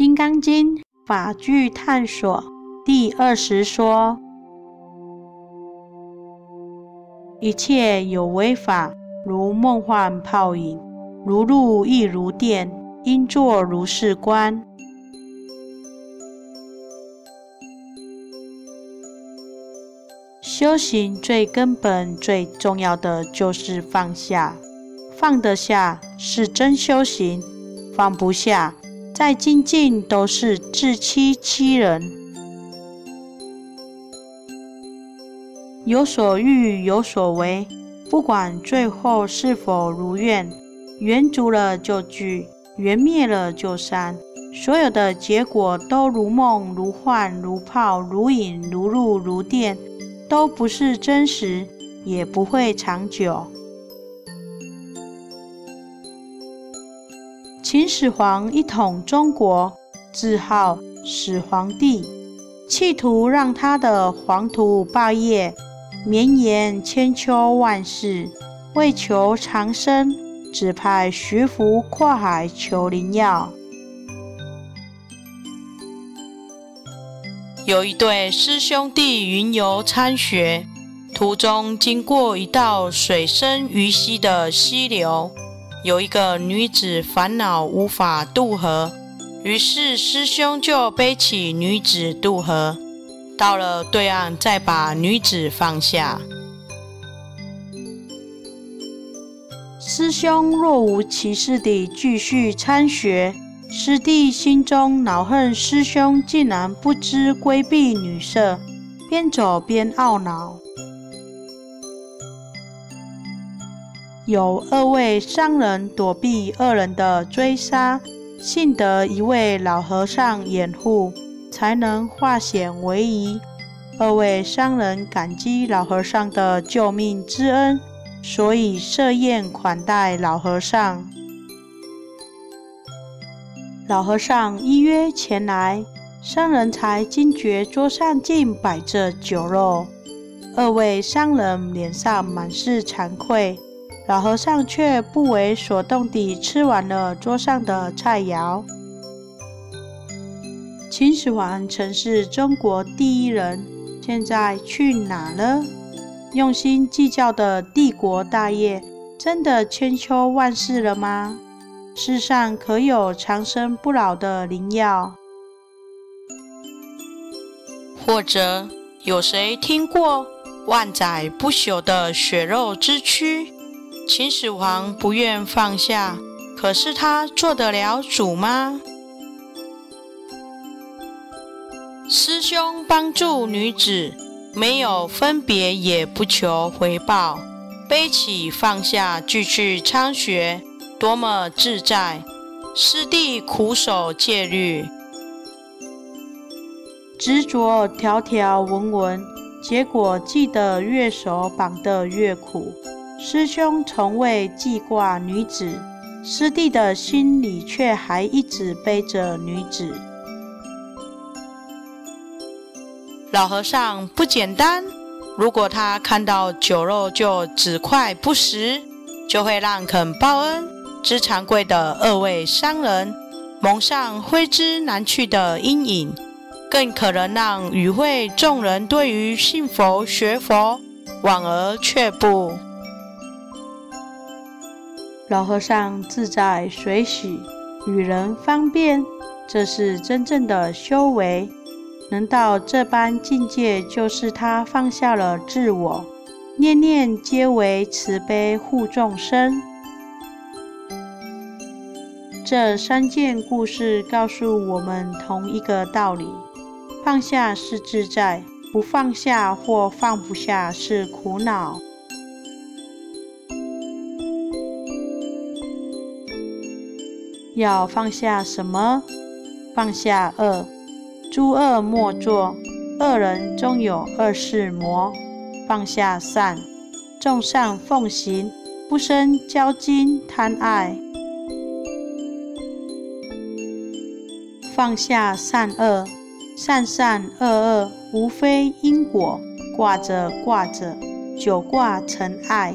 金刚经》法句探索第二十说：一切有为法，如梦幻泡影，如露亦如电，应作如是观。修行最根本、最重要的就是放下。放得下是真修行，放不下再精进都是自欺欺人。有所欲有所为，不管最后是否如愿，缘足了就聚，缘灭了就散，所有的结果都如梦如幻如泡如影如露如电，都不是真实，也不会长久。秦始皇一统中国，自号始皇帝，企图让他的黄土霸业绵延千秋万世。为求长生，只派徐福跨海求灵药。有一对师兄弟云游参学，途中经过一道水深鱼稀的溪流。有一个女子烦恼无法渡河，于是师兄就背起女子渡河，到了对岸再把女子放下。师兄若无其事地继续参学，师弟心中恼恨师兄竟然不知规避女色，边走边懊恼。有二位商人躲避恶人的追杀，幸得一位老和尚掩护，才能化险为夷。二位商人感激老和尚的救命之恩，所以设宴款待老和尚。老和尚依约前来，商人才惊觉桌上竟摆着酒肉。二位商人脸上满是惭愧。老和尚却不为所动地吃完了桌上的菜肴。秦始皇曾是中国第一人，现在去哪了？用心计较的帝国大业，真的千秋万世了吗？世上可有长生不老的灵药？或者有谁听过万载不朽的血肉之躯？秦始皇不愿放下，可是他做得了主吗？师兄帮助女子，没有分别，也不求回报，背起放下，继续参学，多么自在！师弟苦守戒律，执着条条文文，结果记得越熟，绑得越苦。师兄从未记挂女子，师弟的心里却还一直背着女子。老和尚不简单，如果他看到酒肉就只块不食，就会让肯报恩之长贵的二位商人蒙上挥之难去的阴影，更可能让与会众人对于信佛学佛望而却步。老和尚自在随喜，与人方便，这是真正的修为。能到这般境界，就是他放下了自我，念念皆为慈悲护众生。这三件故事告诉我们同一个道理：放下是自在，不放下或放不下是苦恼。要放下什么？放下恶，诸恶莫作。恶人终有恶事磨。放下善，众善奉行，不生骄矜贪爱。放下善恶，善善恶恶，无非因果。挂着挂着，久挂成爱。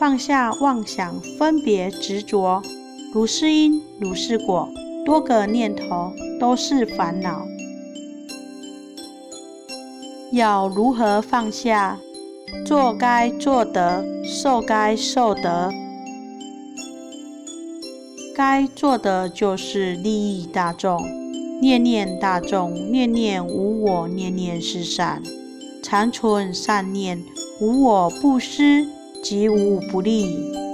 放下妄想，分别执着。如是因，如是果，多个念头都是烦恼。要如何放下？做该做的，受该受的。该做的就是利益大众，念念大众，念念无我，念念是善，常存善念，无我不施，即无不利。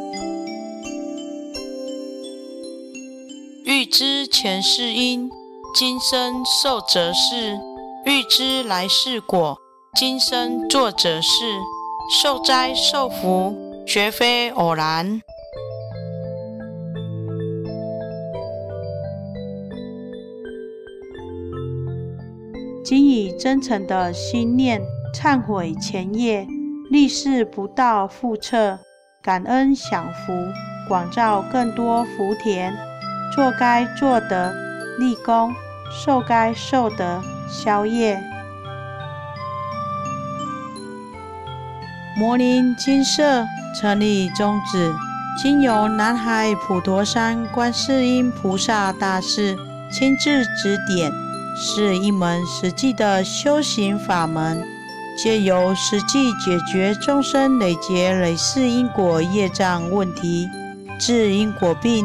欲知前世因，今生受则是。欲知来世果，今生做者是，受灾受福，绝非偶然。仅以真诚的心念忏悔前业，立誓不到复测，感恩享福，广造更多福田，做该做的立功，受该受的。宵夜。摩尼金色成立宗旨，经由南海普陀山观世音菩萨大士亲自指点，是一门实际的修行法门，借由实际解决众生累劫累世因果业障问题，治因果病，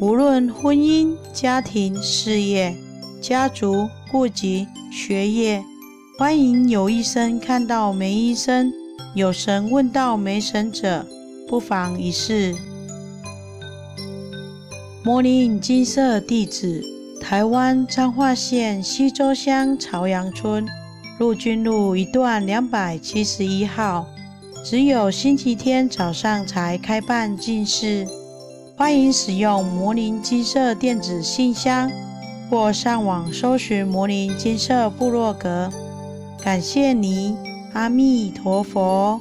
无论婚姻、家庭、事业、家族、户籍。学业，欢迎有医生看到没医生，有神问到没神者，不妨一试。摩尼金色地址：台湾彰化县西周乡朝阳村陆军路一段两百七十一号。只有星期天早上才开办进士，欢迎使用魔灵金色电子信箱。或上网搜寻魔灵金色部落格，感谢你，阿弥陀佛。